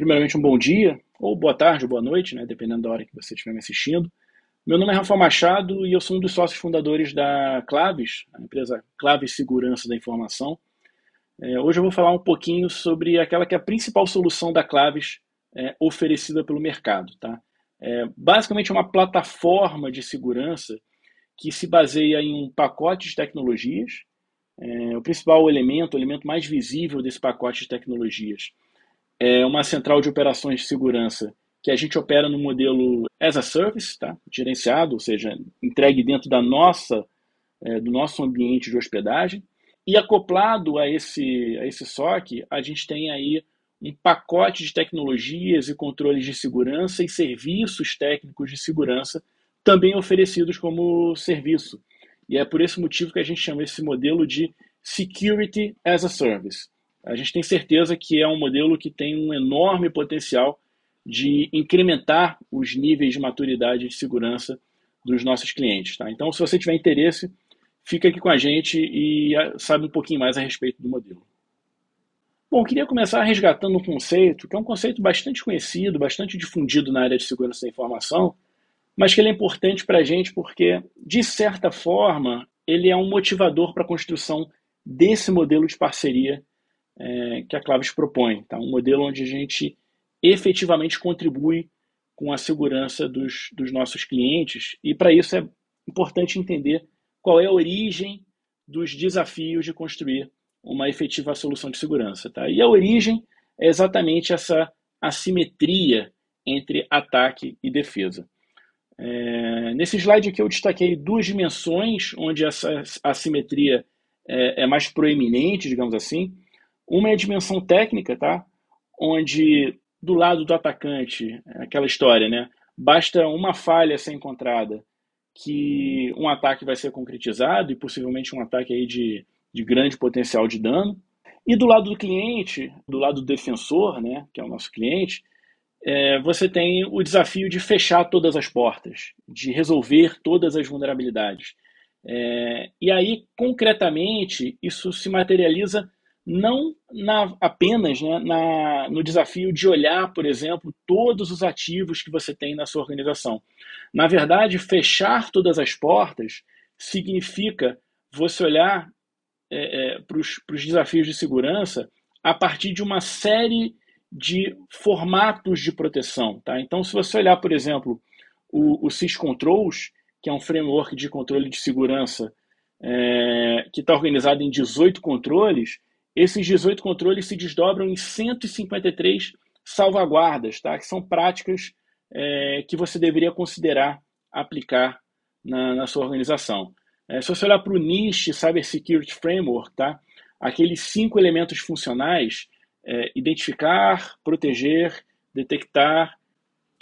primeiramente, um bom dia, ou boa tarde, ou boa noite, né, dependendo da hora que você estiver me assistindo. Meu nome é Rafael Machado e eu sou um dos sócios fundadores da Claves, a empresa Claves Segurança da Informação. É, hoje eu vou falar um pouquinho sobre aquela que é a principal solução da Claves é, oferecida pelo mercado. Tá? É, basicamente, é uma plataforma de segurança que se baseia em um pacote de tecnologias. É, o principal elemento, o elemento mais visível desse pacote de tecnologias, é uma central de operações de segurança que a gente opera no modelo as a service, tá? gerenciado, ou seja, entregue dentro da nossa, é, do nosso ambiente de hospedagem. E acoplado a esse, a esse SOC, a gente tem aí um pacote de tecnologias e controles de segurança e serviços técnicos de segurança também oferecidos como serviço. E é por esse motivo que a gente chama esse modelo de Security as a Service. A gente tem certeza que é um modelo que tem um enorme potencial de incrementar os níveis de maturidade de segurança dos nossos clientes. Tá? Então, se você tiver interesse, fica aqui com a gente e ah, sabe um pouquinho mais a respeito do modelo. Bom, queria começar resgatando um conceito, que é um conceito bastante conhecido, bastante difundido na área de segurança da informação, mas que ele é importante para a gente porque, de certa forma, ele é um motivador para a construção desse modelo de parceria é, que a Claves propõe. Tá? Um modelo onde a gente efetivamente contribui com a segurança dos, dos nossos clientes, e para isso é importante entender qual é a origem dos desafios de construir uma efetiva solução de segurança. Tá? E a origem é exatamente essa assimetria entre ataque e defesa. É, nesse slide aqui eu destaquei duas dimensões onde essa assimetria é, é mais proeminente, digamos assim. Uma é a dimensão técnica, tá? onde do lado do atacante, aquela história, né? Basta uma falha ser encontrada que um ataque vai ser concretizado e possivelmente um ataque aí de, de grande potencial de dano. E do lado do cliente, do lado do defensor, né, que é o nosso cliente, é, você tem o desafio de fechar todas as portas, de resolver todas as vulnerabilidades. É, e aí, concretamente, isso se materializa não na, apenas né, na, no desafio de olhar, por exemplo, todos os ativos que você tem na sua organização. Na verdade, fechar todas as portas significa você olhar é, é, para os desafios de segurança a partir de uma série de formatos de proteção. Tá? Então, se você olhar, por exemplo, o, o SysControls, que é um framework de controle de segurança é, que está organizado em 18 controles, esses 18 controles se desdobram em 153 salvaguardas, tá? que são práticas é, que você deveria considerar aplicar na, na sua organização. É, se você olhar para o NIST Cyber Security Framework, tá? aqueles cinco elementos funcionais, é, identificar, proteger, detectar,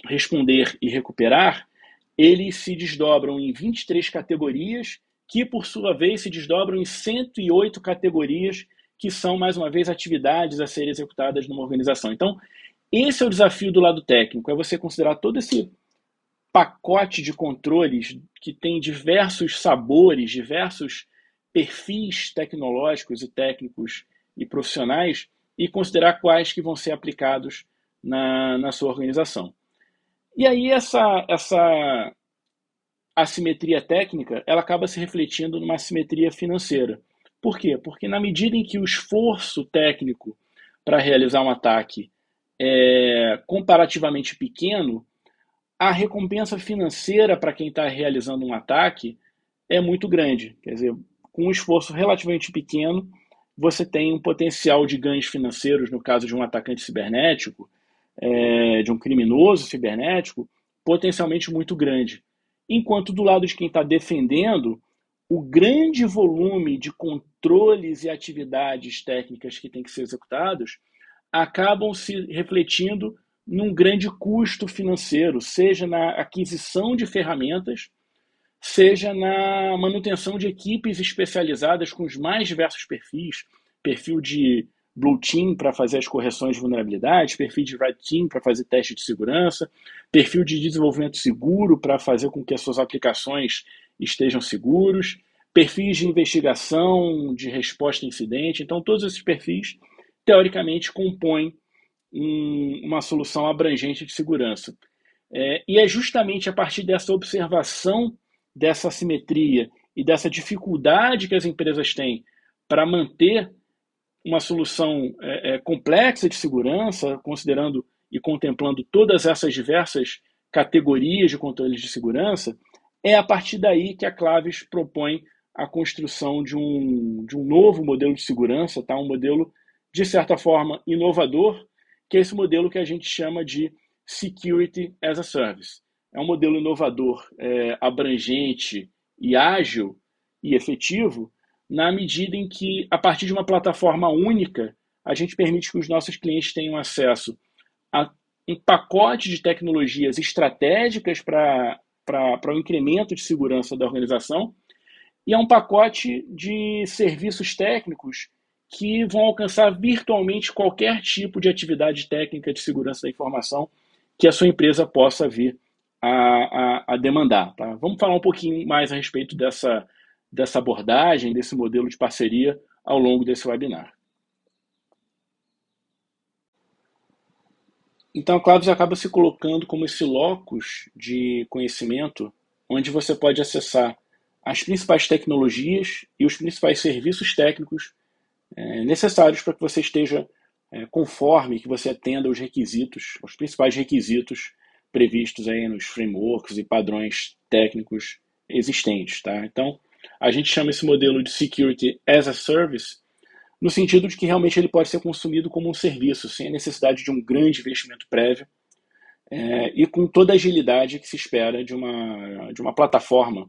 responder e recuperar, eles se desdobram em 23 categorias, que por sua vez se desdobram em 108 categorias que são, mais uma vez, atividades a serem executadas numa organização. Então, esse é o desafio do lado técnico, é você considerar todo esse pacote de controles que tem diversos sabores, diversos perfis tecnológicos e técnicos e profissionais e considerar quais que vão ser aplicados na, na sua organização. E aí essa, essa assimetria técnica ela acaba se refletindo numa assimetria financeira. Por quê? Porque na medida em que o esforço técnico para realizar um ataque é comparativamente pequeno, a recompensa financeira para quem está realizando um ataque é muito grande. Quer dizer, com um esforço relativamente pequeno, você tem um potencial de ganhos financeiros, no caso de um atacante cibernético, é, de um criminoso cibernético, potencialmente muito grande. Enquanto do lado de quem está defendendo, o grande volume de controles e atividades técnicas que têm que ser executados acabam se refletindo num grande custo financeiro, seja na aquisição de ferramentas, seja na manutenção de equipes especializadas com os mais diversos perfis, perfil de Blue Team para fazer as correções de vulnerabilidades, perfil de Red Team para fazer teste de segurança, perfil de desenvolvimento seguro para fazer com que as suas aplicações estejam seguros, perfis de investigação, de resposta a incidente. Então, todos esses perfis, teoricamente, compõem um, uma solução abrangente de segurança. É, e é justamente a partir dessa observação dessa assimetria e dessa dificuldade que as empresas têm para manter uma solução é, é, complexa de segurança, considerando e contemplando todas essas diversas categorias de controles de segurança, é a partir daí que a Claves propõe a construção de um, de um novo modelo de segurança, tá? um modelo, de certa forma, inovador, que é esse modelo que a gente chama de Security as a Service. É um modelo inovador, é, abrangente e ágil e efetivo, na medida em que, a partir de uma plataforma única, a gente permite que os nossos clientes tenham acesso a um pacote de tecnologias estratégicas para o incremento de segurança da organização e é um pacote de serviços técnicos que vão alcançar virtualmente qualquer tipo de atividade técnica de segurança da informação que a sua empresa possa vir a, a, a demandar. Tá? Vamos falar um pouquinho mais a respeito dessa, dessa abordagem, desse modelo de parceria ao longo desse webinar. Então a Claves acaba se colocando como esse locus de conhecimento onde você pode acessar as principais tecnologias e os principais serviços técnicos é, necessários para que você esteja é, conforme, que você atenda os requisitos, os principais requisitos previstos aí nos frameworks e padrões técnicos existentes. Tá? Então, a gente chama esse modelo de Security as a Service no sentido de que realmente ele pode ser consumido como um serviço, sem a necessidade de um grande investimento prévio é, e com toda a agilidade que se espera de uma, de uma plataforma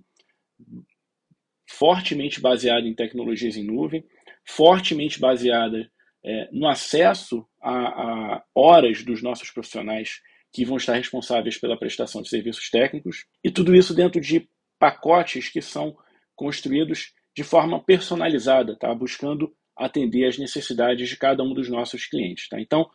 fortemente baseada em tecnologias em nuvem, fortemente baseada é, no acesso a, a, horas dos nossos profissionais que vão estar responsáveis pela prestação de serviços técnicos, e tudo isso dentro de pacotes que são construídos de forma personalizada, tá? buscando atender às necessidades de cada um dos nossos clientes. Tá? Então,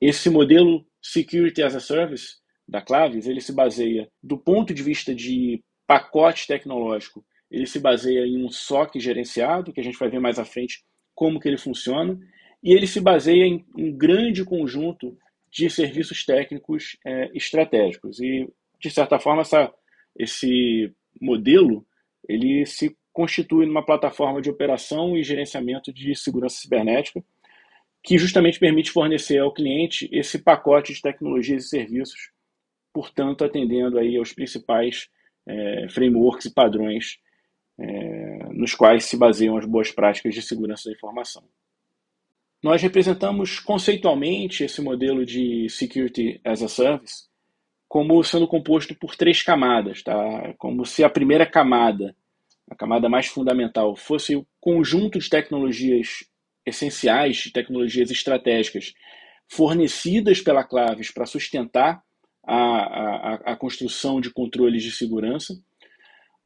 esse modelo Security as a Service da Claves, ele se baseia, do ponto de vista de pacote tecnológico, ele se baseia em um SOC gerenciado, que a gente vai ver mais à frente como que ele funciona, e ele se baseia em um grande conjunto de serviços técnicos é, estratégicos. E, de certa forma, essa, esse modelo ele se constitui numa plataforma de operação e gerenciamento de segurança cibernética, que justamente permite fornecer ao cliente esse pacote de tecnologias e serviços, portanto, atendendo aí aos principais é, frameworks e padrões é, nos quais se baseiam as boas práticas de segurança da informação. Nós representamos conceitualmente esse modelo de Security as a Service como sendo composto por três camadas, tá? Como se a primeira camada, a camada mais fundamental, fosse o conjunto de tecnologias essenciais, de tecnologias estratégicas fornecidas pela Claves para sustentar a, a, a construção de controles de segurança.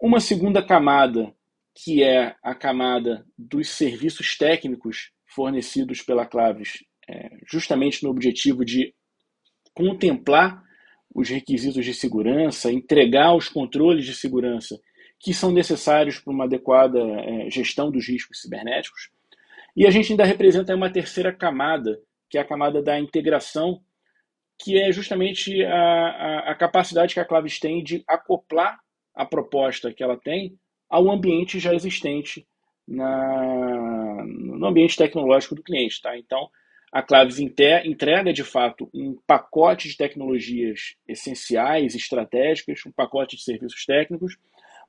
Uma segunda camada, que é a camada dos serviços técnicos fornecidos pela Claves, é, justamente no objetivo de contemplar os requisitos de segurança, entregar os controles de segurança que são necessários para uma adequada é, gestão dos riscos cibernéticos. E a gente ainda representa uma terceira camada, que é a camada da integração, que é justamente a, a, a capacidade que a Claves tem de acoplar a proposta que ela tem ao ambiente já existente na, no ambiente tecnológico do cliente. Tá? Então, a Claves entrega de fato um pacote de tecnologias essenciais, estratégicas, um pacote de serviços técnicos,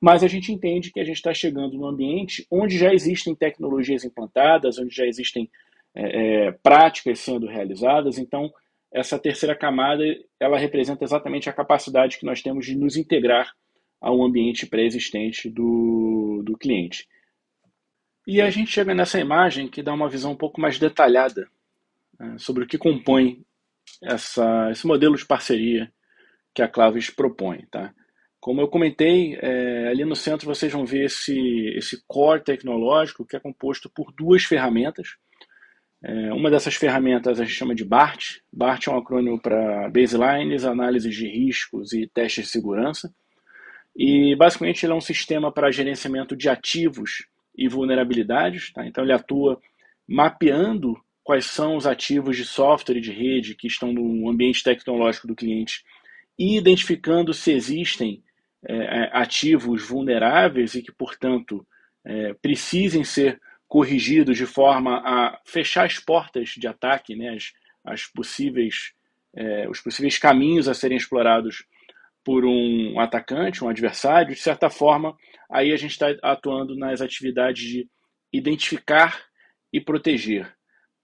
mas a gente entende que a gente está chegando num ambiente onde já existem tecnologias implantadas, onde já existem é, é, práticas sendo realizadas. Então, essa terceira camada ela representa exatamente a capacidade que nós temos de nos integrar ao ambiente pré-existente do, do cliente. E a gente chega nessa imagem que dá uma visão um pouco mais detalhada né, sobre o que compõe essa, esse modelo de parceria que a Claves propõe. Tá? Como eu comentei, é, ali no centro vocês vão ver esse, esse core tecnológico que é composto por duas ferramentas. É, uma dessas ferramentas a gente chama de BART. BART é um acrônimo para Baselines, Análises de Riscos e Testes de Segurança. E basicamente ele é um sistema para gerenciamento de ativos e vulnerabilidades. Tá? Então ele atua mapeando quais são os ativos de software e de rede que estão no ambiente tecnológico do cliente e identificando se existem é, ativos vulneráveis e que, portanto, é, precisem ser corrigidos de forma a fechar as portas de ataque, né, as, as possíveis, é, os possíveis caminhos a serem explorados por um atacante, um adversário, de certa forma, aí a gente está atuando nas atividades de identificar e proteger.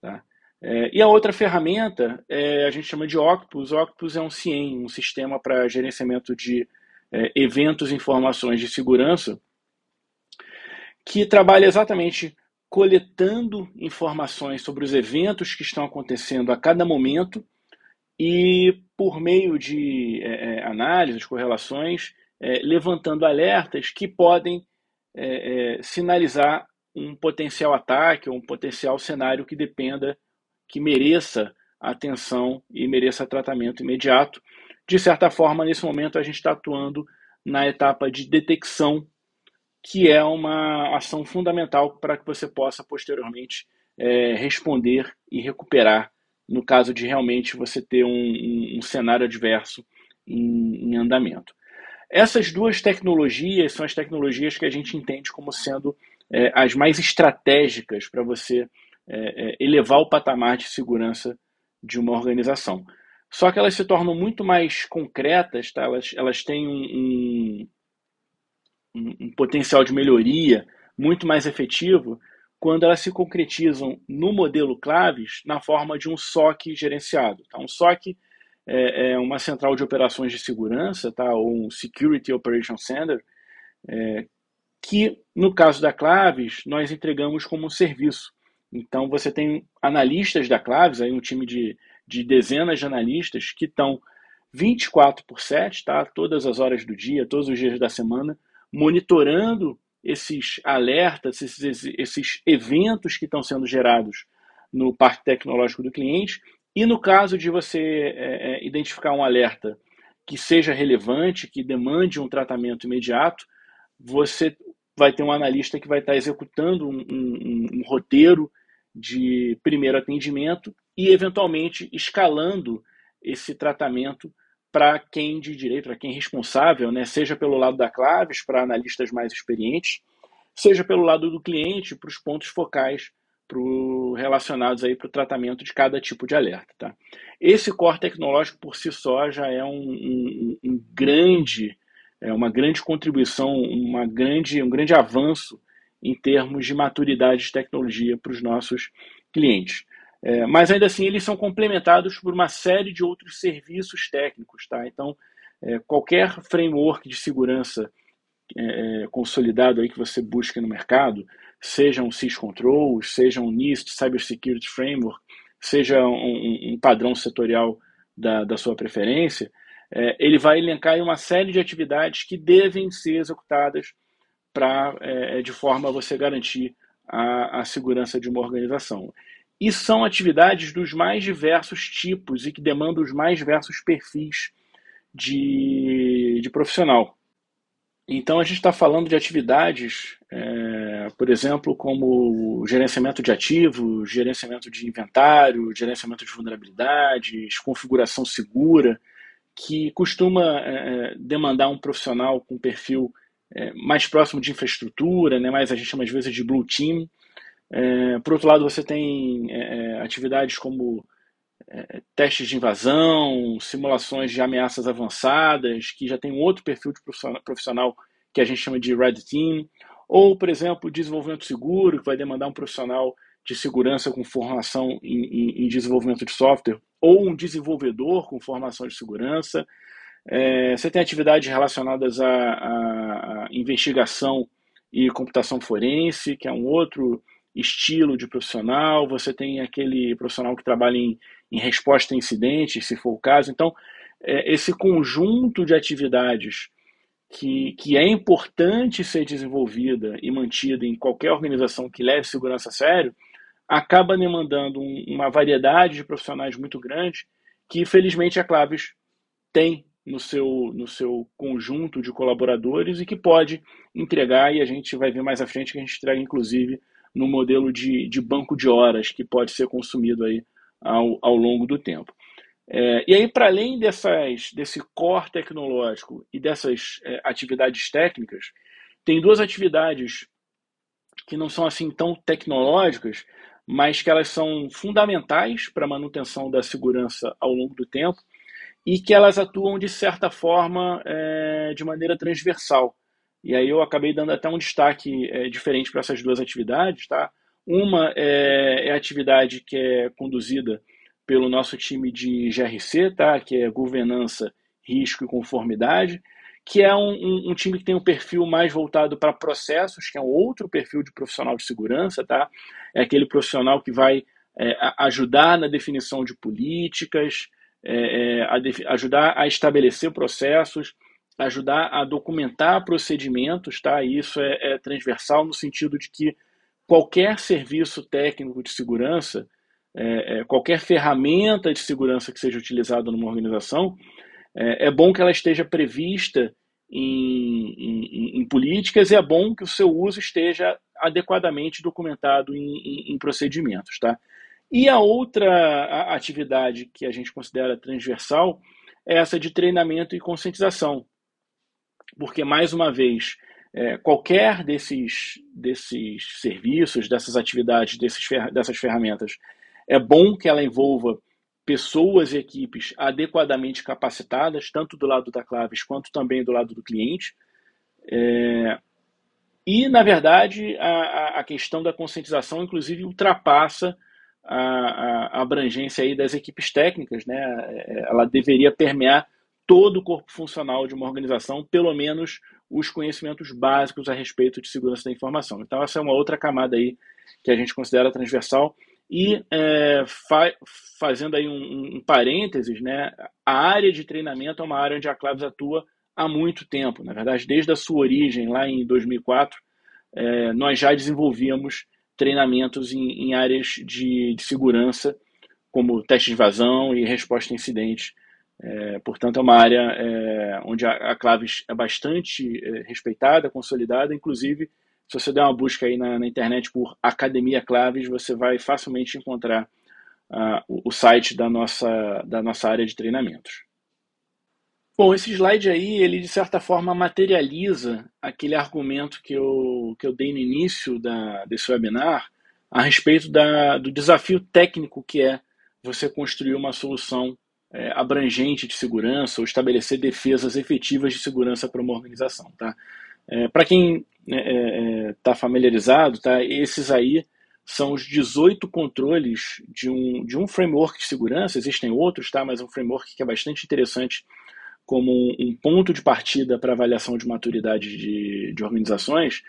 Tá? É, e a outra ferramenta é, a gente chama de Octopus. Octopus é um CIEM, um sistema para gerenciamento de é, eventos e informações de segurança, que trabalha exatamente coletando informações sobre os eventos que estão acontecendo a cada momento e, por meio de é, é análises, correlações, é, levantando alertas que podem é, é, sinalizar um potencial ataque ou um potencial cenário que dependa, que mereça atenção e mereça tratamento imediato. De certa forma, nesse momento, a gente está atuando na etapa de detecção que é uma ação fundamental para que você possa posteriormente é, responder e recuperar no caso de realmente você ter um, um, um cenário adverso em, em, andamento. Essas duas tecnologias são as tecnologias que a gente entende como sendo é, as mais estratégicas para você é, é elevar o patamar de segurança de uma organização. Só que elas se tornam muito mais concretas, tá? elas, elas têm um, um, um potencial de melhoria muito mais efetivo quando elas se concretizam no modelo Claves na forma de um SOC gerenciado. Tá? Um SOC é, é, uma central de operações de segurança, tá? ou um Security Operation Center, é, que no caso da Claves nós entregamos como um serviço. Então você tem analistas da Claves, aí um time de, de dezenas de analistas que estão 24 por 7, tá? todas as horas do dia, todos os dias da semana, monitorando esses alertas, esses, esses eventos que estão sendo gerados no parque tecnológico do cliente. E no caso de você é, é, identificar um alerta que seja relevante, que demande um tratamento imediato, você vai ter um analista que vai estar executando um, um, um roteiro de primeiro atendimento e, eventualmente, escalando esse tratamento para quem de direito, para quem é responsável, né, seja pelo lado da Claves, para analistas mais experientes, seja pelo lado do cliente, para os pontos focais pro, relacionados para o tratamento de cada tipo de alerta. Tá? Esse core tecnológico por si só já é um, um, um grande, é uma grande contribuição, uma grande, um grande avanço em termos de maturidade de tecnologia para os nossos clientes. É, mas ainda assim eles são complementados por uma série de outros serviços técnicos, tá? Então é, qualquer framework de segurança é, é consolidado aí que você busca no mercado, seja um syscontrol, seja um NIST Cybersecurity Framework, seja um, um padrão setorial da, da sua preferência, é, ele vai elencar uma série de atividades que devem ser executadas para é, de forma a você garantir a, a segurança de uma organização. E são atividades dos mais diversos tipos e que demandam os mais diversos perfis de, de profissional. Então, a gente está falando de atividades, é, por exemplo, como gerenciamento de ativos, gerenciamento de inventário, gerenciamento de vulnerabilidades, configuração segura, que costuma é, demandar um profissional com perfil é, mais próximo de infraestrutura, né, mais a gente chama às vezes de blue team, é, por outro lado, você tem é, é, atividades como é, testes de invasão, simulações de ameaças avançadas, que já tem um outro perfil de profissional que a gente chama de Red Team, ou, por exemplo, desenvolvimento seguro, que vai demandar um profissional de segurança com formação em, em, em desenvolvimento de software, ou um desenvolvedor com formação de segurança. É, você tem atividades relacionadas à, à, à investigação e computação forense, que é um outro estilo de profissional, você tem aquele profissional que trabalha em, em resposta a incidentes, se for o caso. Então, é, esse conjunto de atividades que, que é importante ser desenvolvida e mantida em qualquer organização que leve segurança a sério, acaba demandando um, uma variedade de profissionais muito grande que, felizmente, a Claves tem no seu, no seu conjunto de colaboradores e que pode entregar, e a gente vai ver mais à frente que a gente entrega, inclusive, no modelo de, de banco de horas que pode ser consumido aí ao, ao longo do tempo. É, e aí, para além dessas, desse core tecnológico e dessas é, atividades técnicas, tem duas atividades que não são assim tão tecnológicas, mas que elas são fundamentais para a manutenção da segurança ao longo do tempo e que elas atuam de certa forma é, de maneira transversal. E aí eu acabei dando até um destaque é, diferente para essas duas atividades, tá? Uma é, é, a atividade que é conduzida pelo nosso time de GRC, tá? Que é governança, risco e conformidade, que é um, um, um time que tem um perfil mais voltado para processos, que é um outro perfil de profissional de segurança, tá? É aquele profissional que vai é, ajudar na definição de políticas, é, é, a ajudar a estabelecer processos, ajudar a documentar procedimentos, tá? Isso é, é, transversal no sentido de que qualquer serviço técnico de segurança, é, é qualquer ferramenta de segurança que seja utilizada numa organização, é, é bom que ela esteja prevista em, em, em, políticas e é bom que o seu uso esteja adequadamente documentado em, em procedimentos, tá? E a outra atividade que a gente considera transversal é essa de treinamento e conscientização. Porque, mais uma vez, é, qualquer desses, desses serviços, dessas atividades, desses, dessas ferramentas, é bom que ela envolva pessoas e equipes adequadamente capacitadas, tanto do lado da Claves quanto também do lado do cliente. É, e, na verdade, a, a questão da conscientização, inclusive, ultrapassa a, a, abrangência aí das equipes técnicas, né? É, ela deveria permear todo o corpo funcional de uma organização, pelo menos os conhecimentos básicos a respeito de segurança da informação. Então, essa é uma outra camada aí que a gente considera transversal. E é, fa fazendo aí um, um, parênteses, né, a área de treinamento é uma área onde a Claves atua há muito tempo. Na verdade, desde a sua origem, lá em 2004, é, nós já desenvolvíamos treinamentos em, em áreas de, de, segurança, como teste de invasão e resposta a incidentes. É, portanto, é uma área é, onde a, a, Claves é bastante é, respeitada, consolidada. Inclusive, se você der uma busca aí na, na internet por Academia Claves, você vai facilmente encontrar uh, o, o site da nossa, da nossa área de treinamentos. Bom, esse slide aí, ele de certa forma materializa aquele argumento que eu, que eu dei no início da, desse webinar a respeito da, do desafio técnico que é você construir uma solução é, abrangente de segurança ou estabelecer defesas efetivas de segurança para uma organização. Tá? É, para quem está né, é, é familiarizado, tá, esses aí são os 18 controles de um, de um framework de segurança, existem outros, tá, mas é um framework que é bastante interessante como um ponto de partida para avaliação de maturidade de, de organizações,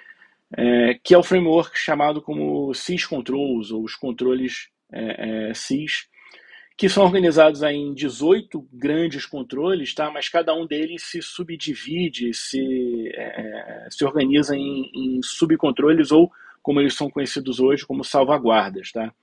é, que é o framework chamado como SIS Controls, ou os controles é, é, SIS, que são organizados em 18 grandes controles, tá? mas cada um deles se subdivide, se, é, se organiza em, em subcontroles, ou como eles são conhecidos hoje, como salvaguardas. Tá?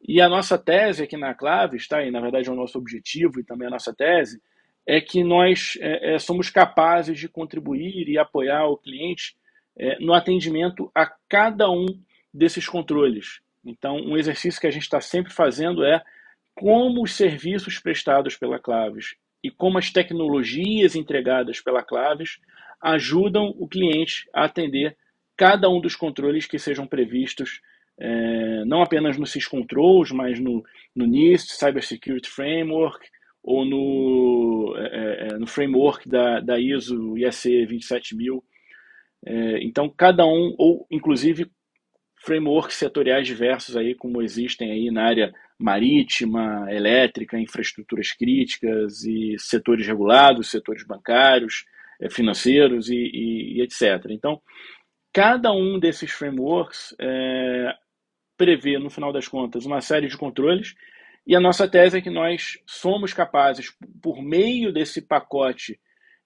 E a nossa tese aqui na Claves, tá? e na verdade é o nosso objetivo e também a nossa tese, é que nós é, é, somos capazes de contribuir e apoiar o cliente é, no atendimento a cada um desses controles. Então, um exercício que a gente está sempre fazendo é como os serviços prestados pela Claves e como as tecnologias entregadas pela Claves ajudam o cliente a atender cada um dos controles que sejam previstos, é, não apenas no SysControls, mas no, no NIST, Cyber Security Framework, ou no, é, é, no framework da, da ISO IEC 27000. É, então, cada um, ou inclusive frameworks setoriais diversos aí, como existem aí na área marítima, elétrica, infraestruturas críticas e setores regulados, setores bancários, é, financeiros e, e, e etc. Então, cada um desses frameworks é, prevê, no final das contas, uma série de controles e a nossa tese é que nós somos capazes, por meio desse pacote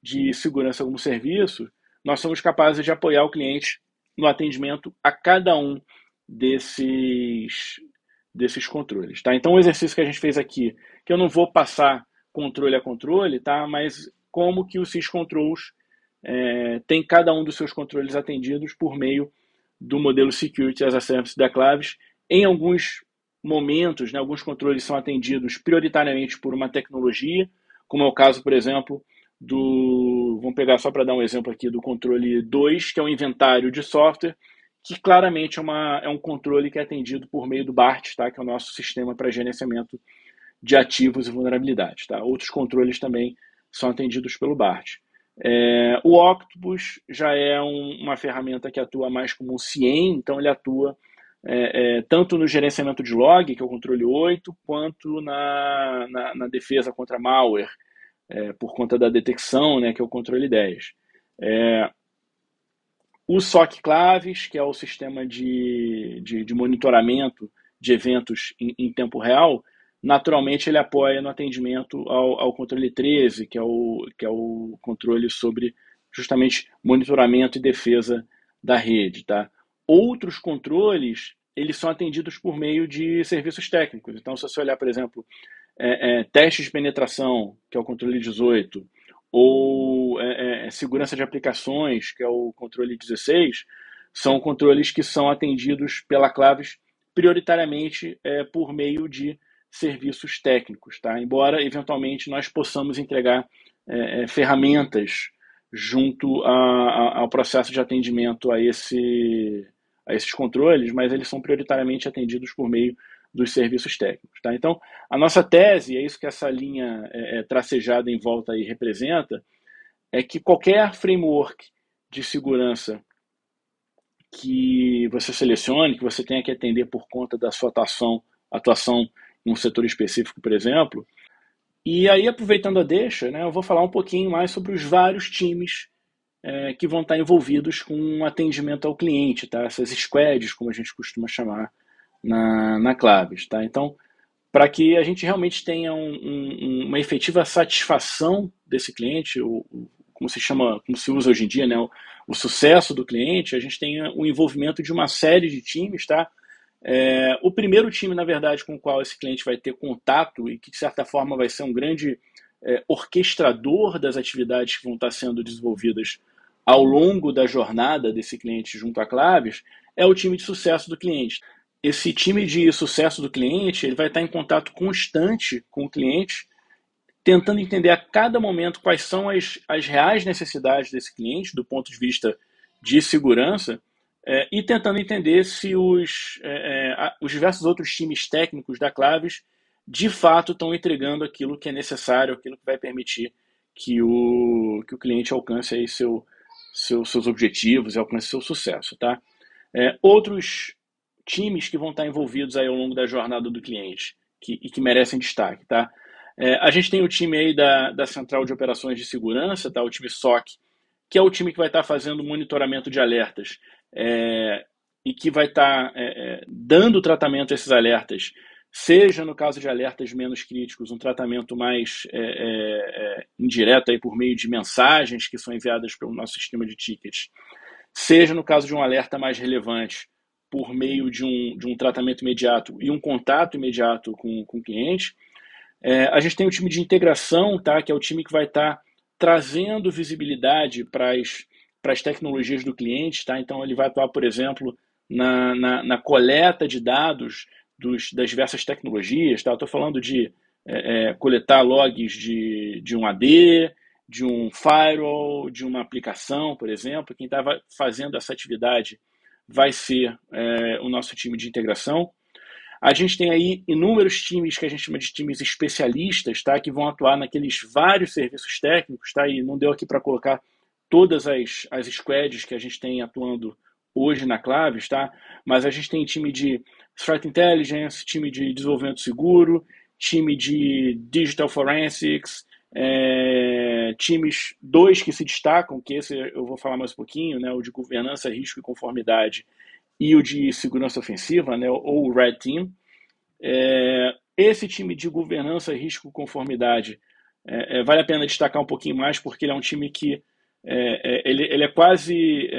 de segurança como serviço, nós somos capazes de apoiar o cliente no atendimento a cada um desses, desses controles. Tá? Então, o exercício que a gente fez aqui, que eu não vou passar controle a controle, tá? mas como que o SysControls é, tem cada um dos seus controles atendidos por meio do modelo Security as a Service da Claves. Em alguns momentos, né, alguns controles são atendidos prioritariamente por uma tecnologia, como é o caso, por exemplo, do. Vamos pegar só para dar um exemplo aqui do controle 2, que é o inventário de software, que claramente é, uma, é um controle que é atendido por meio do BART, tá, que é o nosso sistema para gerenciamento de ativos e vulnerabilidades. Tá? Outros controles também são atendidos pelo BART. É, o Octopus já é um, uma ferramenta que atua mais como um CIEM, então ele atua é, é, tanto no gerenciamento de log, que é o controle 8, quanto na, na, na defesa contra malware, é, por conta da detecção, né, que é o controle 10. O SOC Claves, que é o sistema de, de, de monitoramento de eventos em, em, tempo real, naturalmente ele apoia no atendimento ao, ao controle 13, que é, o, que é o controle sobre justamente monitoramento e defesa da rede. Tá? Outros controles, eles são atendidos por meio de serviços técnicos. Então, se você olhar, por exemplo, é, é, testes de penetração, que é o controle 18, ou é, é, segurança de aplicações, que é o controle 16, são controles que são atendidos pela Claves prioritariamente é, por meio de serviços técnicos, tá? Embora eventualmente nós possamos entregar é, é, ferramentas junto a, a, ao processo de atendimento a, esse, a esses controles, mas eles são prioritariamente atendidos por meio dos serviços técnicos. Tá? Então, a nossa tese, é isso que essa linha é, é, tracejada em volta aí representa, é que qualquer framework de segurança que você selecione, que você tenha que atender por conta da sua atuação, atuação em um setor específico, por exemplo. E aí, aproveitando a deixa, né, eu vou falar um pouquinho mais sobre os vários times é, que vão estar envolvidos com atendimento ao cliente, tá? essas squads, como a gente costuma chamar na, na Claves. Tá? Então, para que a gente realmente tenha um, um, uma efetiva satisfação desse cliente, o, como se chama, como se usa hoje em dia, né, o, o sucesso do cliente, a gente tem o envolvimento de uma série de times, tá? É, o primeiro time, na verdade, com o qual esse cliente vai ter contato e que, de certa forma, vai ser um grande é, orquestrador das atividades que vão estar sendo desenvolvidas ao longo da jornada desse cliente junto à Claves, é o time de sucesso do cliente. Esse time de sucesso do cliente ele vai estar em contato constante com o cliente, tentando entender a cada momento quais são as, as reais necessidades desse cliente do ponto de vista de segurança é, e tentando entender se os, é, é os diversos outros times técnicos da Claves de fato estão entregando aquilo que é necessário, aquilo que vai permitir que o, que o cliente alcance aí seu, seu, seus objetivos e alcance seu sucesso. Tá? É, outros times que vão estar envolvidos aí ao longo da jornada do cliente que, e que merecem destaque. Tá? É, a gente tem o time aí da, da Central de Operações de Segurança, tá? o time SOC, que é o time que vai estar fazendo monitoramento de alertas é, e que vai estar é, é, dando tratamento a esses alertas, seja no caso de alertas menos críticos, um tratamento mais é, é, indireto aí por meio de mensagens que são enviadas pelo nosso sistema de tickets, seja no caso de um alerta mais relevante por meio de um, de um tratamento imediato e um contato imediato com, com o cliente. É, a gente tem o time de integração, tá, que é o time que vai estar tá trazendo visibilidade para as tecnologias do cliente, tá? Então ele vai atuar, por exemplo, na, na, na coleta de dados dos, das diversas tecnologias, tá? Estou falando de é, é, coletar logs de, de um AD, de um firewall, de uma aplicação, por exemplo. Quem estava fazendo essa atividade vai ser é, o nosso time de integração. A gente tem aí inúmeros times que a gente chama de times especialistas, tá? Que vão atuar naqueles vários serviços técnicos, tá? E não deu aqui para colocar todas as, as squads que a gente tem atuando hoje na Claves, tá? Mas a gente tem time de Threat Intelligence, time de desenvolvimento seguro, time de Digital Forensics, é, times, dois que se destacam, que esse eu vou falar mais um pouquinho, né, o de governança, risco e conformidade e o de segurança ofensiva, né, ou o Red Team. É, esse time de governança, risco e conformidade é, é vale a pena destacar um pouquinho mais, porque ele é um time que é, é, ele, ele é quase,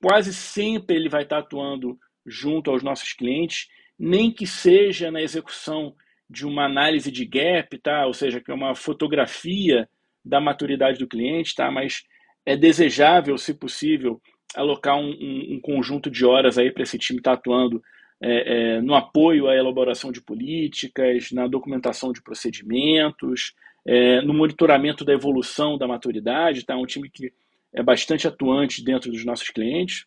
quase sempre ele vai estar atuando junto aos nossos clientes, nem que seja na execução de uma análise de gap, tá? Ou seja, que é uma fotografia da maturidade do cliente, tá? Mas é desejável, se possível, alocar um, um, um, conjunto de horas para esse time estar tá atuando é, é, no apoio à elaboração de políticas, na documentação de procedimentos, é, no monitoramento da evolução da maturidade. Tá? Um time que é bastante atuante dentro dos nossos clientes.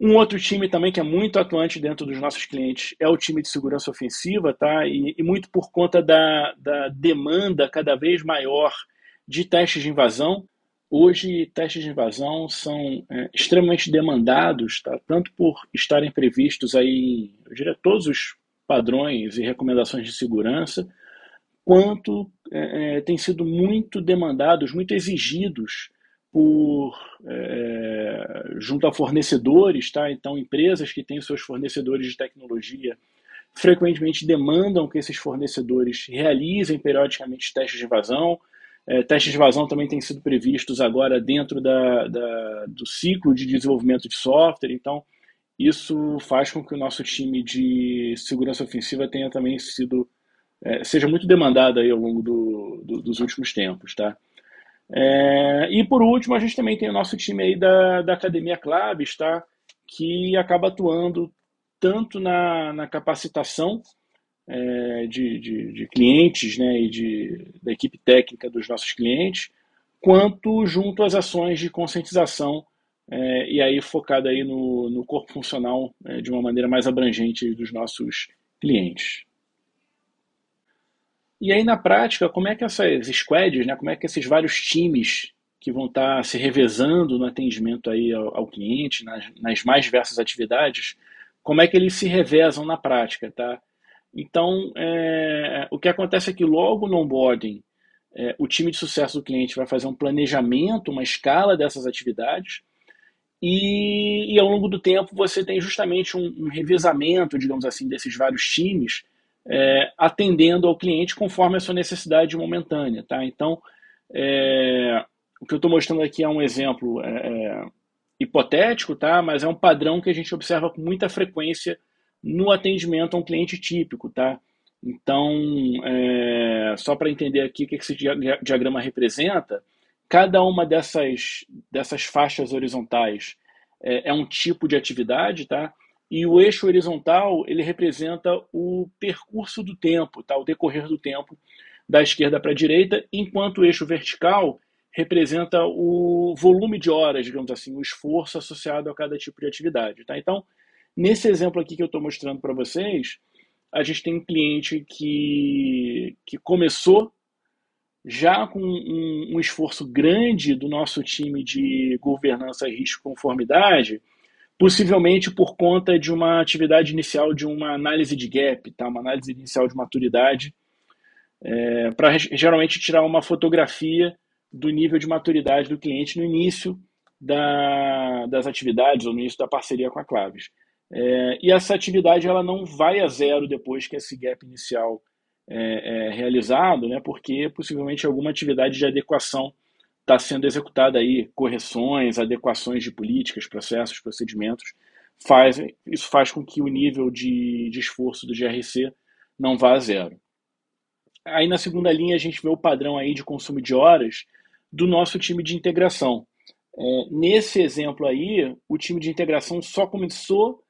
Um outro time também que é muito atuante dentro dos nossos clientes é o time de segurança ofensiva, tá? E, e muito por conta da, da demanda cada vez maior de testes de invasão. Hoje, testes de invasão são é, extremamente demandados, tá? tanto por estarem previstos aí, eu diria, todos os padrões e recomendações de segurança, quanto é, é têm sido muito demandados, muito exigidos por é, junto a fornecedores, tá? Então, empresas que têm seus fornecedores de tecnologia frequentemente demandam que esses fornecedores realizem periodicamente testes de vazão. É, testes de vazão também têm sido previstos agora dentro da, da, do ciclo de desenvolvimento de software. Então, isso faz com que o nosso time de segurança ofensiva tenha também sido é, seja muito demandado aí ao longo do, do, dos últimos tempos, tá? É, e por último, a gente também tem o nosso time aí da, da Academia Claves, tá? que acaba atuando tanto na, na capacitação é, de, de, de, clientes né, e de, da equipe técnica dos nossos clientes, quanto junto às ações de conscientização é, e aí focada aí no, no corpo funcional é, de uma maneira mais abrangente dos nossos clientes. E aí, na prática, como é que essas squads, né, como é que esses vários times que vão estar tá se revezando no atendimento aí ao, ao cliente, nas, nas, mais diversas atividades, como é que eles se revezam na prática, tá? Então, é, o que acontece é que logo no onboarding, é, o time de sucesso do cliente vai fazer um planejamento, uma escala dessas atividades, e, e ao longo do tempo você tem justamente um, um revezamento, digamos assim, desses vários times, é, atendendo ao cliente conforme a sua necessidade momentânea. Tá? Então, é, o que eu estou mostrando aqui é um exemplo é, é, hipotético, tá? mas é um padrão que a gente observa com muita frequência no atendimento a um cliente típico. Tá? Então, é, só para entender aqui o que esse diagrama representa, cada uma dessas, dessas faixas horizontais é, é um tipo de atividade, tá? E o eixo horizontal, ele representa o percurso do tempo, tá? o decorrer do tempo da esquerda para a direita, enquanto o eixo vertical representa o volume de horas, digamos assim, o esforço associado a cada tipo de atividade. Tá? Então, nesse exemplo aqui que eu estou mostrando para vocês, a gente tem um cliente que, que começou já com um, um esforço grande do nosso time de governança, risco e conformidade, possivelmente por conta de uma atividade inicial de uma análise de gap, tá? uma análise inicial de maturidade, é, para geralmente tirar uma fotografia do nível de maturidade do cliente no início da, das atividades ou no início da parceria com a Claves. É, e essa atividade ela não vai a zero depois que esse gap inicial é, é realizado, né, porque possivelmente alguma atividade de adequação está sendo executada aí correções, adequações de políticas, processos, procedimentos. Faz, isso faz com que o nível de, de esforço do GRC não vá a zero. Aí na segunda linha a gente vê o padrão aí de consumo de horas do nosso time de integração. É, nesse exemplo aí, o time de integração só começou,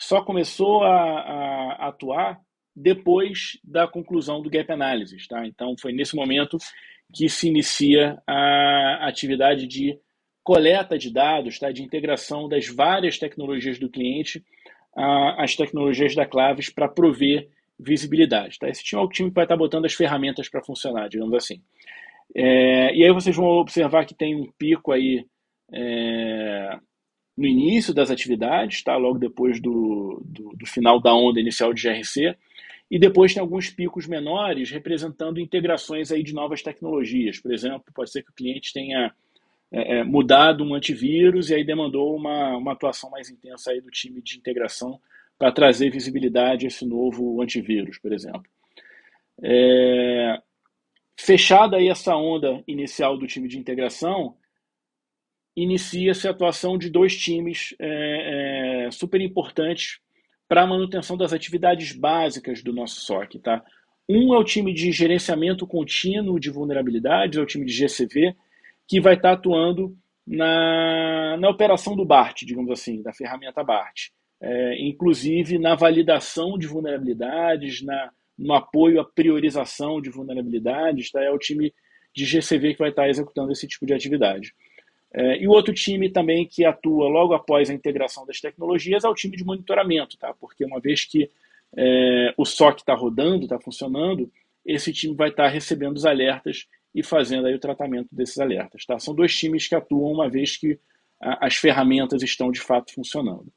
só começou a, a, atuar depois da conclusão do gap analysis, tá? Então foi nesse momento que se inicia a atividade de coleta de dados, tá? de integração das várias tecnologias do cliente às tecnologias da Claves para prover visibilidade. Tá? Esse time é o time que vai estar botando as ferramentas para funcionar, digamos assim. É, e aí vocês vão observar que tem um pico aí é, no início das atividades, tá? logo depois do, do, do final da onda inicial de GRC, e depois tem alguns picos menores representando integrações aí de novas tecnologias. Por exemplo, pode ser que o cliente tenha é, é, mudado um antivírus e aí demandou uma, uma atuação mais intensa aí do time de integração para trazer visibilidade a esse novo antivírus, por exemplo. É, fechada aí essa onda inicial do time de integração, inicia-se a atuação de dois times é, é, super importantes para a manutenção das atividades básicas do nosso SOC. Tá? Um é o time de gerenciamento contínuo de vulnerabilidades, é o time de GCV, que vai estar tá atuando na, na operação do BART, digamos assim, da ferramenta BART. É, inclusive na validação de vulnerabilidades, na, no apoio à priorização de vulnerabilidades, tá? é o time de GCV que vai estar executando esse tipo de atividade. É, e o outro time também que atua logo após a integração das tecnologias é o time de monitoramento, tá? porque uma vez que é, o SOC está rodando, está funcionando, esse time vai estar recebendo os alertas e fazendo aí o tratamento desses alertas. Tá? São dois times que atuam uma vez que a, as ferramentas estão de fato funcionando.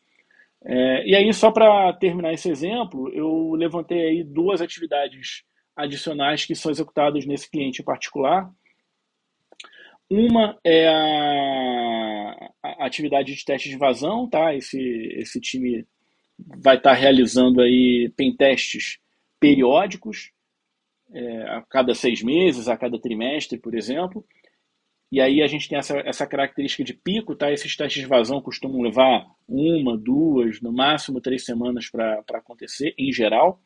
É, e aí, só para terminar esse exemplo, eu levantei aí duas atividades adicionais que são executadas nesse cliente em particular. Uma é a, atividade de teste de vazão, tá? Esse, esse time vai estar tá realizando aí pentestes periódicos, é, a cada seis meses, a cada trimestre, por exemplo. E aí a gente tem essa, essa característica de pico, tá? Esses testes de vazão costumam levar uma, duas, no máximo três semanas para acontecer, em geral.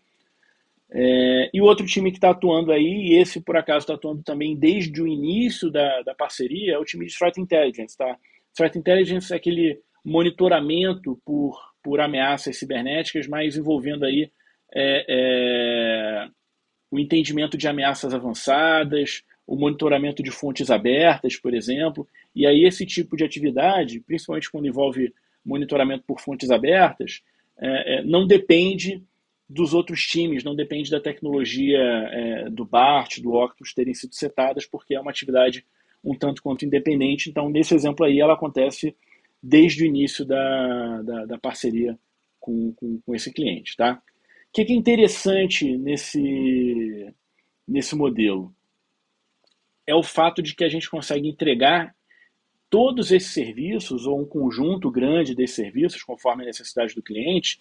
É, e o outro time que está atuando aí, e esse por acaso está atuando também desde o início da, da parceria, é o time de Threat Intelligence. Tá? Threat Intelligence é aquele monitoramento por, por ameaças cibernéticas, mas envolvendo aí é, é, o entendimento de ameaças avançadas, o monitoramento de fontes abertas, por exemplo. E aí esse tipo de atividade, principalmente quando envolve monitoramento por fontes abertas, é, é, não depende dos outros times, não depende da tecnologia é, do BART, do Octopus terem sido setadas, porque é uma atividade um tanto quanto independente. Então, nesse exemplo aí, ela acontece desde o início da, da, da parceria com, com, com, esse cliente. Tá? O que é interessante nesse, nesse modelo? É o fato de que a gente consegue entregar todos esses serviços, ou um conjunto grande desses serviços, conforme a necessidade do cliente,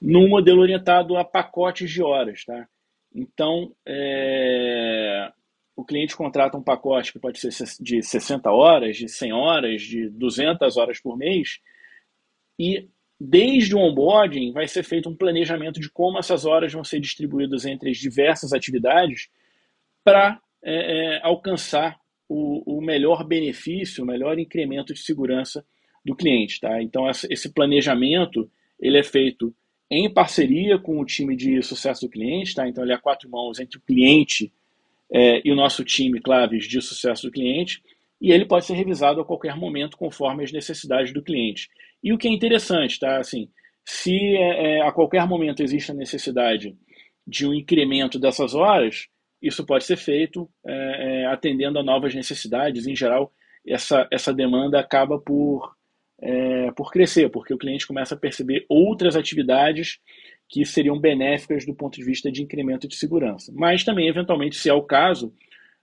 num modelo orientado a pacotes de horas. Tá? Então, é... o cliente contrata um pacote que pode ser de 60 horas, de 100 horas, de 200 horas por mês, e desde o onboarding vai ser feito um planejamento de como essas horas vão ser distribuídas entre as diversas atividades para é, é, alcançar o, o, melhor benefício, o melhor incremento de segurança do cliente. Tá? Então, esse planejamento ele é feito em parceria com o time de sucesso do cliente, tá? Então ele é quatro mãos entre o cliente é, e o nosso time Claves de sucesso do cliente, e ele pode ser revisado a qualquer momento conforme as necessidades do cliente. E o que é interessante, tá? Assim, se é, é a qualquer momento existe a necessidade de um incremento dessas horas, isso pode ser feito é, é atendendo a novas necessidades. Em geral, essa, essa demanda acaba por é, por crescer, porque o cliente começa a perceber outras atividades que seriam benéficas do ponto de vista de incremento de segurança. Mas também, eventualmente, se é o caso,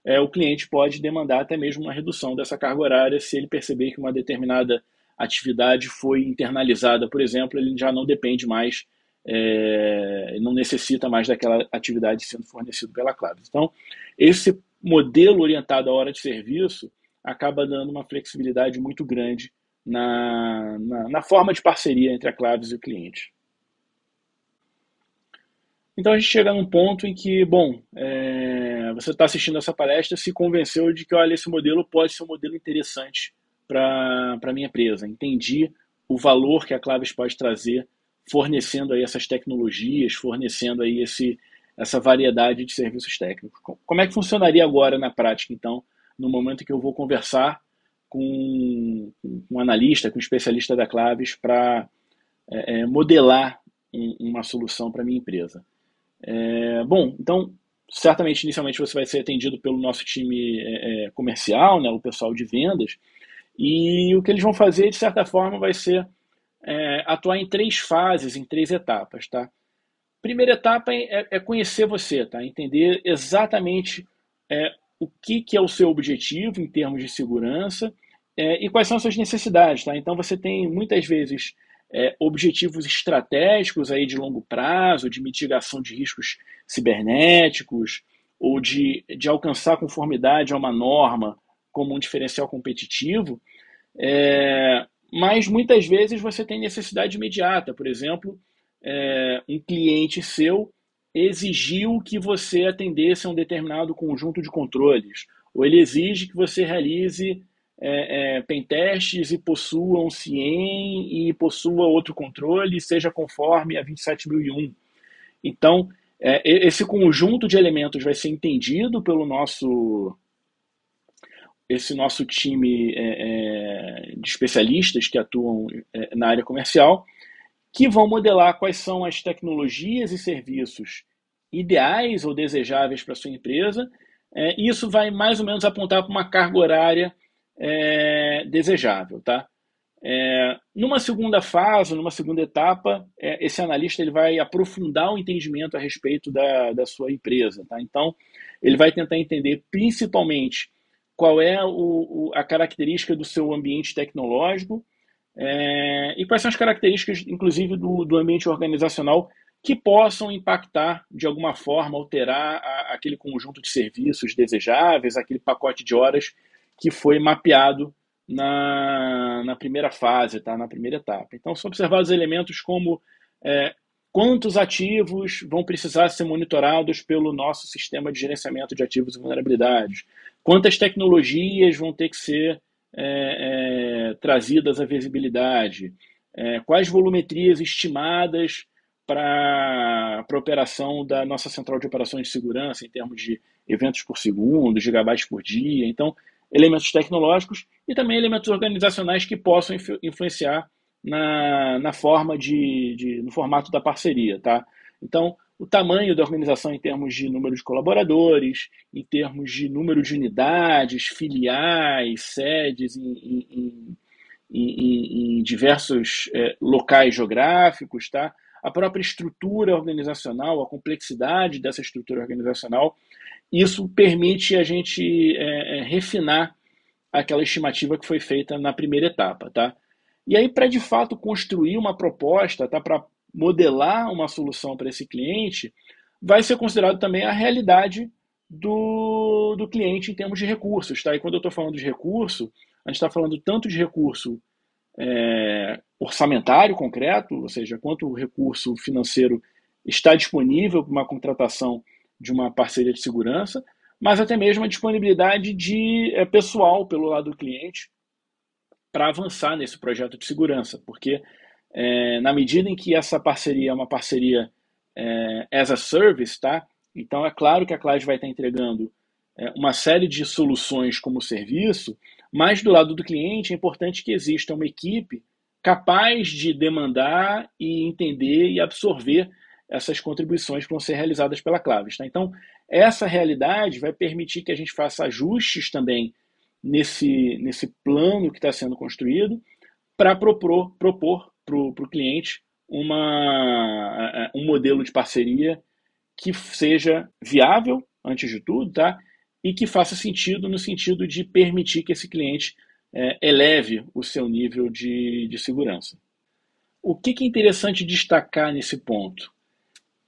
é, o cliente pode demandar até mesmo uma redução dessa carga horária se ele perceber que uma determinada atividade foi internalizada, por exemplo, ele já não depende mais, é, não necessita mais daquela atividade sendo fornecida pela Claves. Então, esse modelo orientado à hora de serviço acaba dando uma flexibilidade muito grande na, na, na, forma de parceria entre a Claves e o cliente. Então a gente chega num ponto em que, bom, é, você está assistindo essa palestra se convenceu de que, olha, esse modelo pode ser um modelo interessante para a minha empresa. Entendi o valor que a Claves pode trazer fornecendo aí essas tecnologias, fornecendo aí esse, essa variedade de serviços técnicos. Como é que funcionaria agora na prática, então, no momento que eu vou conversar com, um analista, com um especialista da Claves para é, é, modelar um, uma solução para minha empresa. É, bom, então, certamente, inicialmente você vai ser atendido pelo nosso time é, é, comercial, né, o pessoal de vendas, e o que eles vão fazer, de certa forma, vai ser é, atuar em três fases, em três etapas, tá? Primeira etapa é, conhecer você, tá? Entender exatamente o que, que é o seu objetivo em termos de segurança é, e quais são as suas necessidades. Tá? Então você tem muitas vezes é, objetivos estratégicos aí de longo prazo, de mitigação de riscos cibernéticos, ou de, de alcançar conformidade a uma norma como um diferencial competitivo, é, mas muitas vezes você tem necessidade imediata. Por exemplo, é, um cliente seu exigiu que você atendesse a um determinado conjunto de controles, ou ele exige que você realize é, é, pentestes e possua um CIEM e possua outro controle, seja conforme a 27001. Então, é, esse conjunto de elementos vai ser entendido pelo nosso esse nosso time é, é, de especialistas que atuam é, na área comercial, que vão modelar quais são as tecnologias e serviços ideais ou desejáveis para sua empresa. E isso vai mais ou menos apontar para uma carga horária é, desejável, tá? É, numa segunda fase, numa segunda etapa, é, esse analista ele vai aprofundar o entendimento a respeito da, da sua empresa, tá? Então, ele vai tentar entender principalmente qual é o, o, a característica do seu ambiente tecnológico é, e quais são as características, inclusive, do, do ambiente organizacional que possam impactar de alguma forma, alterar a, aquele conjunto de serviços desejáveis, aquele pacote de horas que foi mapeado na, na primeira fase, tá? na primeira etapa. Então, são observados elementos como é, quantos ativos vão precisar ser monitorados pelo nosso sistema de gerenciamento de ativos e vulnerabilidades, quantas tecnologias vão ter que ser é, é, trazidas à visibilidade, é, quais volumetrias estimadas para a operação da nossa central de operações de segurança, em termos de eventos por segundo, gigabytes por dia. Então, elementos tecnológicos e também elementos organizacionais que possam influ influenciar na, na forma de, de, no formato da parceria, tá? Então, o tamanho da organização em termos de número de colaboradores, em termos de número de unidades, filiais, sedes em, em, em, em diversos é, locais geográficos, tá? A própria estrutura organizacional, a complexidade dessa estrutura organizacional isso permite a gente é, é, refinar aquela estimativa que foi feita na primeira etapa, tá? E aí, para de fato construir uma proposta, tá? Para modelar uma solução para esse cliente, vai ser considerado também a realidade do, do cliente em termos de recursos, tá? E quando eu estou falando de recurso, a gente está falando tanto de recurso é, orçamentário concreto, ou seja, quanto o recurso financeiro está disponível para uma contratação de uma parceria de segurança, mas até mesmo a disponibilidade de é, pessoal pelo lado do cliente para avançar nesse projeto de segurança, porque é, na medida em que essa parceria é uma parceria é, as a service, tá? Então é claro que a Cloud vai estar entregando uma série de soluções como serviço, mas do lado do cliente é importante que exista uma equipe capaz de demandar e entender e absorver essas contribuições vão ser realizadas pela Claves. Tá? Então, essa realidade vai permitir que a gente faça ajustes também nesse, nesse plano que está sendo construído para propor para o cliente uma, um modelo de parceria que seja viável, antes de tudo, tá? e que faça sentido no sentido de permitir que esse cliente é, eleve o seu nível de, de segurança. O que, que é interessante destacar nesse ponto?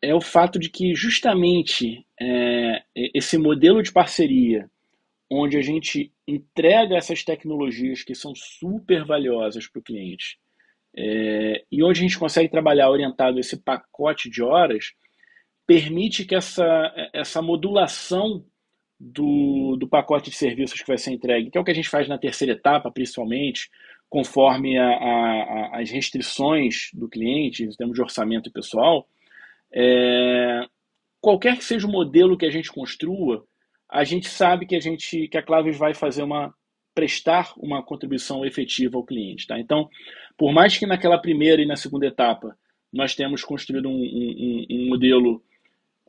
É o fato de que justamente é, esse modelo de parceria, onde a gente entrega essas tecnologias que são super valiosas para o cliente, é, e onde a gente consegue trabalhar orientado esse pacote de horas, permite que essa, essa modulação do, do pacote de serviços que vai ser entregue, que é o que a gente faz na terceira etapa, principalmente, conforme a, a, as restrições do cliente, em termos de orçamento pessoal, é, qualquer que seja o modelo que a gente construa, a gente sabe que a gente que a Claves vai fazer uma prestar uma contribuição efetiva ao cliente, tá? Então, por mais que naquela primeira e na segunda etapa nós temos construído um, um, um modelo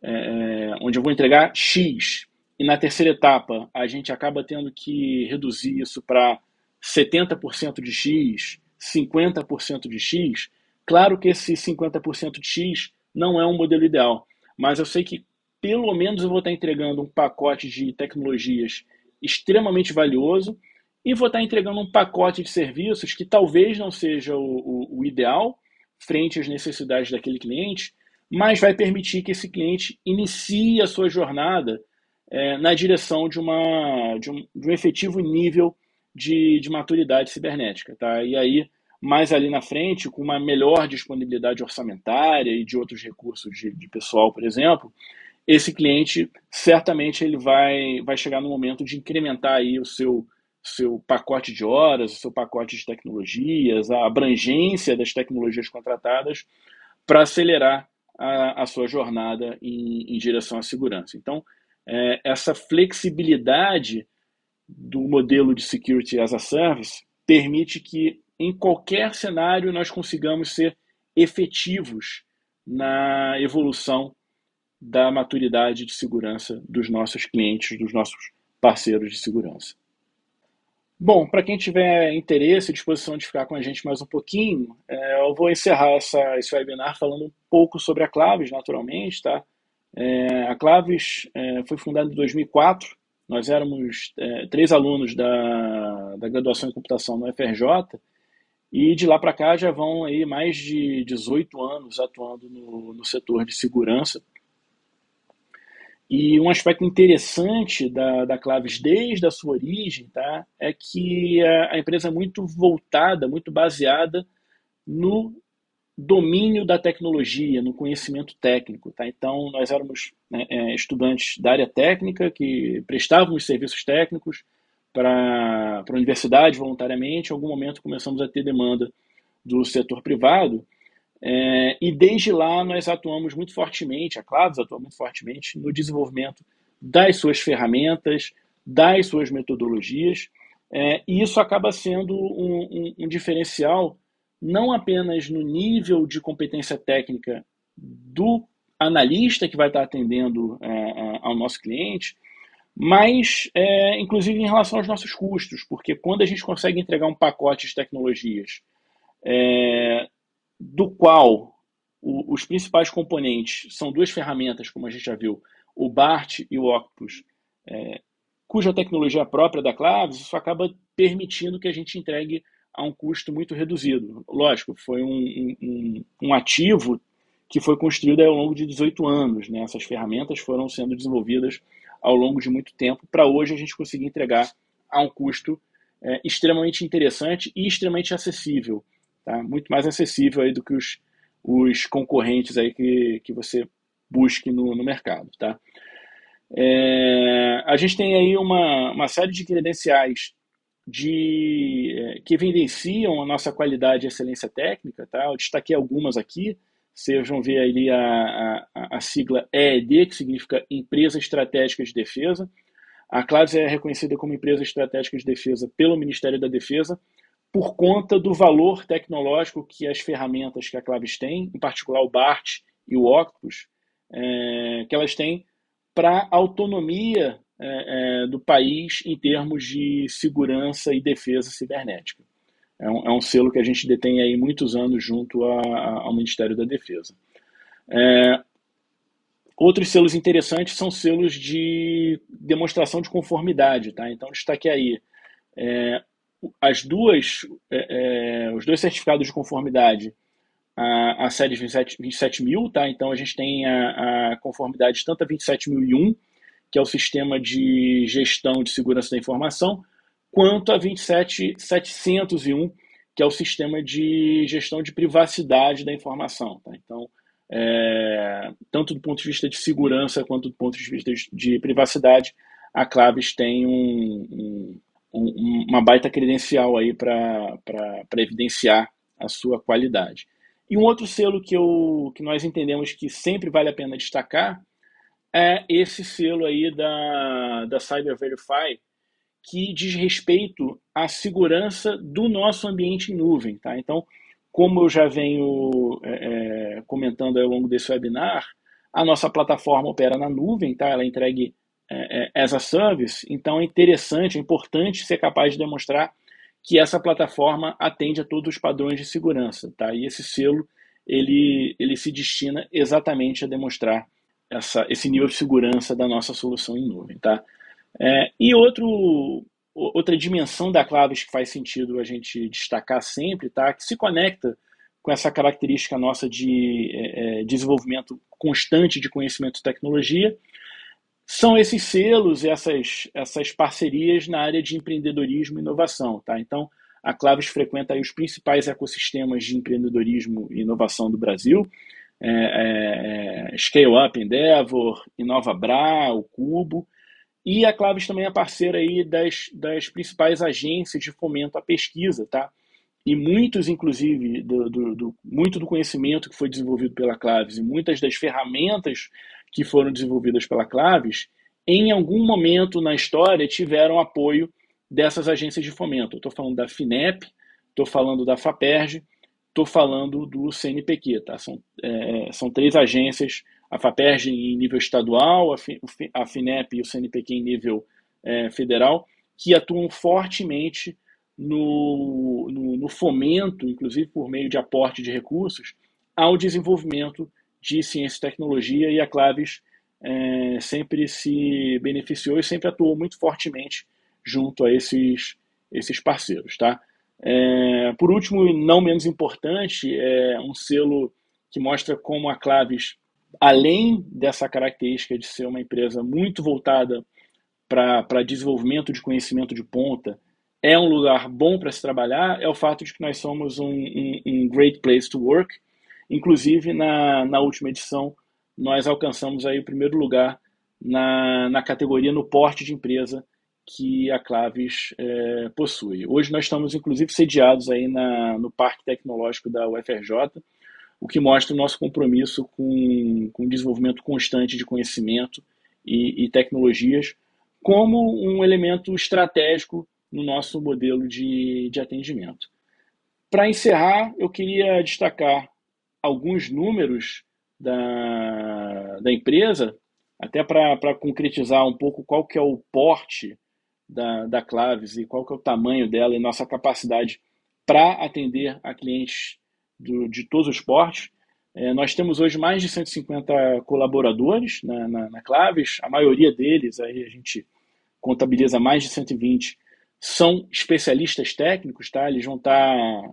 é, onde eu vou entregar X e na terceira etapa a gente acaba tendo que reduzir isso para 70% de X, 50% de X, claro que esse 50% de X não é um modelo ideal, mas eu sei que pelo menos eu vou estar entregando um pacote de tecnologias extremamente valioso e vou estar entregando um pacote de serviços que talvez não seja o, o, o ideal frente às necessidades daquele cliente, mas vai permitir que esse cliente inicie a sua jornada é, na direção de, uma, de, um, de um efetivo nível de, de maturidade cibernética. Tá? E aí mais ali na frente, com uma melhor disponibilidade orçamentária e de outros recursos de, de pessoal, por exemplo, esse cliente certamente ele vai, vai chegar no momento de incrementar aí o seu, seu pacote de horas, o seu pacote de tecnologias, a abrangência das tecnologias contratadas para acelerar a, a, sua jornada em, em, direção à segurança. Então, é, essa flexibilidade do modelo de Security as a Service permite que, em qualquer cenário, nós consigamos ser efetivos na evolução da maturidade de segurança dos nossos clientes, dos nossos parceiros de segurança. Bom, para quem tiver interesse e disposição de ficar com a gente mais um pouquinho, é, eu vou encerrar essa, esse webinar falando um pouco sobre a Claves, naturalmente. Tá? É, a Claves é, foi fundada em 2004, nós éramos três alunos da, da graduação em computação no FRJ, e de lá para cá já vão aí mais de 18 anos atuando no, no setor de segurança e um aspecto interessante da, da Claves desde a sua origem tá, é que a, a empresa é muito voltada, muito baseada no domínio da tecnologia, no conhecimento técnico. Tá? Então, nós éramos né, é, estudantes da área técnica que prestávamos serviços técnicos para a universidade voluntariamente. Em algum momento começamos a ter demanda do setor privado é, e desde lá nós atuamos muito fortemente, a Claves atua muito fortemente no desenvolvimento das suas ferramentas, das suas metodologias, é, e isso acaba sendo um, um, um, diferencial não apenas no nível de competência técnica do analista que vai estar atendendo é, ao nosso cliente, mas é, inclusive em relação aos nossos custos, porque quando a gente consegue entregar um pacote de tecnologias é, do qual o, os principais componentes são duas ferramentas, como a gente já viu, o BART e o Octopus, é, cuja tecnologia é própria da Claves, isso acaba permitindo que a gente entregue a um custo muito reduzido. Lógico, foi um, um, um ativo que foi construído ao longo de 18 anos. Né? Essas ferramentas foram sendo desenvolvidas ao longo de muito tempo para hoje a gente conseguir entregar a um custo é, extremamente interessante e extremamente acessível tá? muito mais acessível aí do que os, os concorrentes aí que, que você busque no, no mercado. Tá? É, a gente tem aí uma, uma série de credenciais de, é, que evidenciam a nossa qualidade e excelência técnica. Tá? Eu destaquei algumas aqui. Vão ver ali a, a, a sigla EED, que significa Empresa Estratégica de Defesa. A Claves é reconhecida como empresa estratégica de defesa pelo Ministério da Defesa por conta do valor tecnológico que as ferramentas que a Claves tem, em particular o BART e o Octopus, é, que elas têm para a autonomia é, é, do país em termos de segurança e defesa cibernética. É um, é um, selo que a gente detém aí muitos anos junto a, a, ao Ministério da Defesa. É, outros selos interessantes são selos de demonstração de conformidade. Tá? Então, destaque aí é, as duas, é, é, os dois certificados de conformidade, a, a série 27, 27 mil, tá? Então a gente tem a, a conformidade tanto a 27001, que é o sistema de gestão de segurança da informação, quanto a 27701, que é o sistema de gestão de privacidade da informação. Tá? Então, é, tanto do ponto de vista de segurança quanto do ponto de vista de, de privacidade, a Claves tem um, um, uma baita credencial aí para evidenciar a sua qualidade. E um outro selo que, eu, que nós entendemos que sempre vale a pena destacar é esse selo aí da, da Cyber Verify, que diz respeito à segurança do nosso ambiente em nuvem. Tá? Então, como eu já venho é, é comentando ao longo desse webinar, a nossa plataforma opera na nuvem, tá? ela é entregue é, é, as a service, então é interessante, é importante ser capaz de demonstrar que essa plataforma atende a todos os padrões de segurança, tá? E esse selo ele, ele se destina exatamente a demonstrar essa, esse nível de segurança da nossa solução em nuvem, tá? É, e outro, outra dimensão da Claves que faz sentido a gente destacar sempre, tá? Que se conecta com essa característica nossa de é, é desenvolvimento constante de conhecimento e tecnologia, são esses selos, essas, essas parcerias na área de empreendedorismo e inovação. Tá? Então, a Claves frequenta os principais ecossistemas de empreendedorismo e inovação do Brasil, é, é, Scale Up Endeavor, Inova Bra, o Cubo, E a Claves também é parceira aí das, das principais agências de fomento à pesquisa, tá? E muitos, inclusive, do, do, do, muito do conhecimento que foi desenvolvido pela Claves e muitas das ferramentas que foram desenvolvidas pela Claves, em algum momento na história tiveram apoio dessas agências de fomento. Estou falando da FINEP, estou falando da FAPERJ, estou falando do CNPq. Tá? São, é, são três agências a FAPERJ em nível estadual, a FINEP e o CNPq em nível é, federal, que atuam fortemente no, no, no, fomento, inclusive por meio de aporte de recursos, ao desenvolvimento de ciência e tecnologia, e a Claves é, sempre se beneficiou e sempre atuou muito fortemente junto a esses, esses parceiros. Tá? É, por último, e não menos importante, é um selo que mostra como a Claves além dessa característica de ser uma empresa muito voltada para desenvolvimento de conhecimento de ponta, é um lugar bom para se trabalhar, é o fato de que nós somos um, um, um great place to work. Inclusive, na, na última edição, nós alcançamos aí o primeiro lugar na, na categoria no porte de empresa que a Claves é, possui. Hoje nós estamos, inclusive, sediados aí na, no Parque Tecnológico da UFRJ, o que mostra o nosso compromisso com, com o desenvolvimento constante de conhecimento e, e tecnologias como um elemento estratégico no nosso modelo de, de atendimento. Para encerrar, eu queria destacar alguns números da, da empresa, até para concretizar um pouco qual que é o porte da, da Claves e qual que é o tamanho dela e nossa capacidade para atender a clientes do, de todos os portes. É, nós temos hoje mais de 150 colaboradores na, na, na, Claves, a maioria deles, aí a gente contabiliza mais de 120, são especialistas técnicos, tá? eles vão estar tá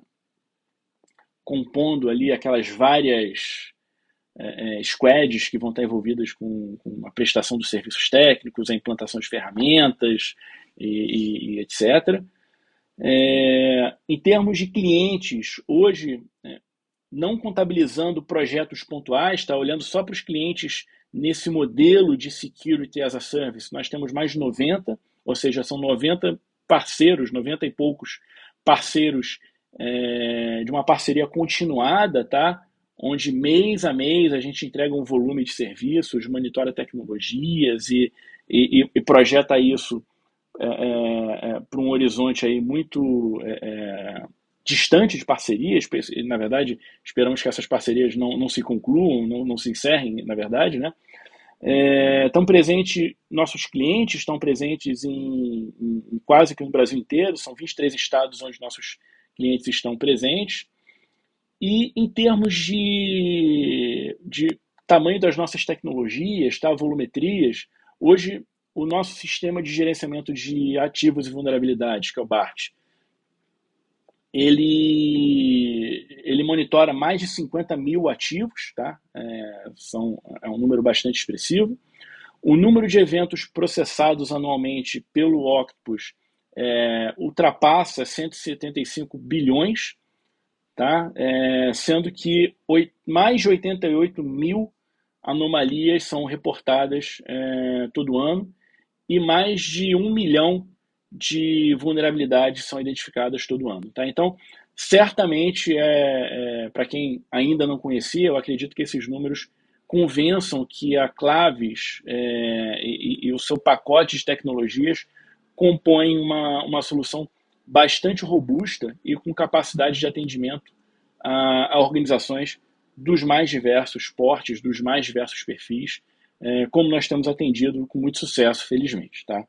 compondo ali aquelas várias é, é, squads que vão estar tá envolvidas com, com, a prestação dos serviços técnicos, a implantação de ferramentas e, e, e etc. É, em termos de clientes, hoje, é, não contabilizando projetos pontuais, está olhando só para os clientes nesse modelo de Security as a Service, nós temos mais de 90, ou seja, são 90 parceiros, 90 e poucos parceiros é, de uma parceria continuada, tá? onde mês a mês a gente entrega um volume de serviços, monitora tecnologias e, e, e projeta isso é, é, é, para um horizonte aí muito é, é, distante de parcerias. Na verdade, esperamos que essas parcerias não, não se concluam, não, não se encerrem, na verdade, né? Estão presentes, nossos clientes estão presentes em, em, quase que no Brasil inteiro, são 23 estados onde nossos clientes estão presentes. E em termos de, de tamanho das nossas tecnologias, tá, volumetrias, hoje o nosso sistema de gerenciamento de ativos e vulnerabilidades, que é o BART, ele, ele monitora mais de 50 mil ativos, tá? É, são, é um número bastante expressivo. O número de eventos processados anualmente pelo Octopus é, ultrapassa 175 bilhões, tá? É, sendo que oito, mais de 88 mil anomalias são reportadas é, todo ano e mais de um milhão de vulnerabilidades são identificadas todo ano. Tá? Então, certamente, é, é para quem ainda não conhecia, eu acredito que esses números convençam que a Claves é, e, e, o seu pacote de tecnologias compõem uma, uma solução bastante robusta e com capacidade de atendimento a, a organizações dos mais diversos portes, dos mais diversos perfis, é, como nós temos atendido com muito sucesso, felizmente. Tá?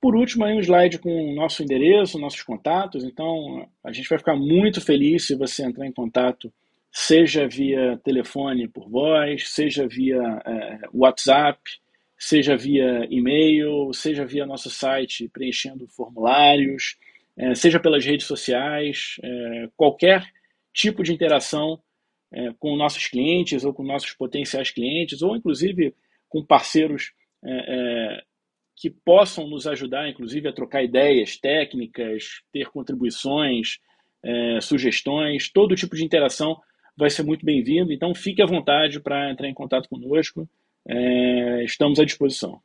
Por último, aí um slide com o nosso endereço, nossos contatos. Então, a gente vai ficar muito feliz se você entrar em contato, seja via telefone por voz, seja via é, WhatsApp, seja via e-mail, seja via nosso site preenchendo formulários, é, seja pelas redes sociais, é, qualquer tipo de interação é, com nossos clientes ou com nossos potenciais clientes, ou inclusive com parceiros é, é, que possam nos ajudar, inclusive, a trocar ideias técnicas, ter contribuições, é, sugestões, todo tipo de interação vai ser muito bem-vindo. Então, fique à vontade para entrar em contato conosco. É, estamos à disposição.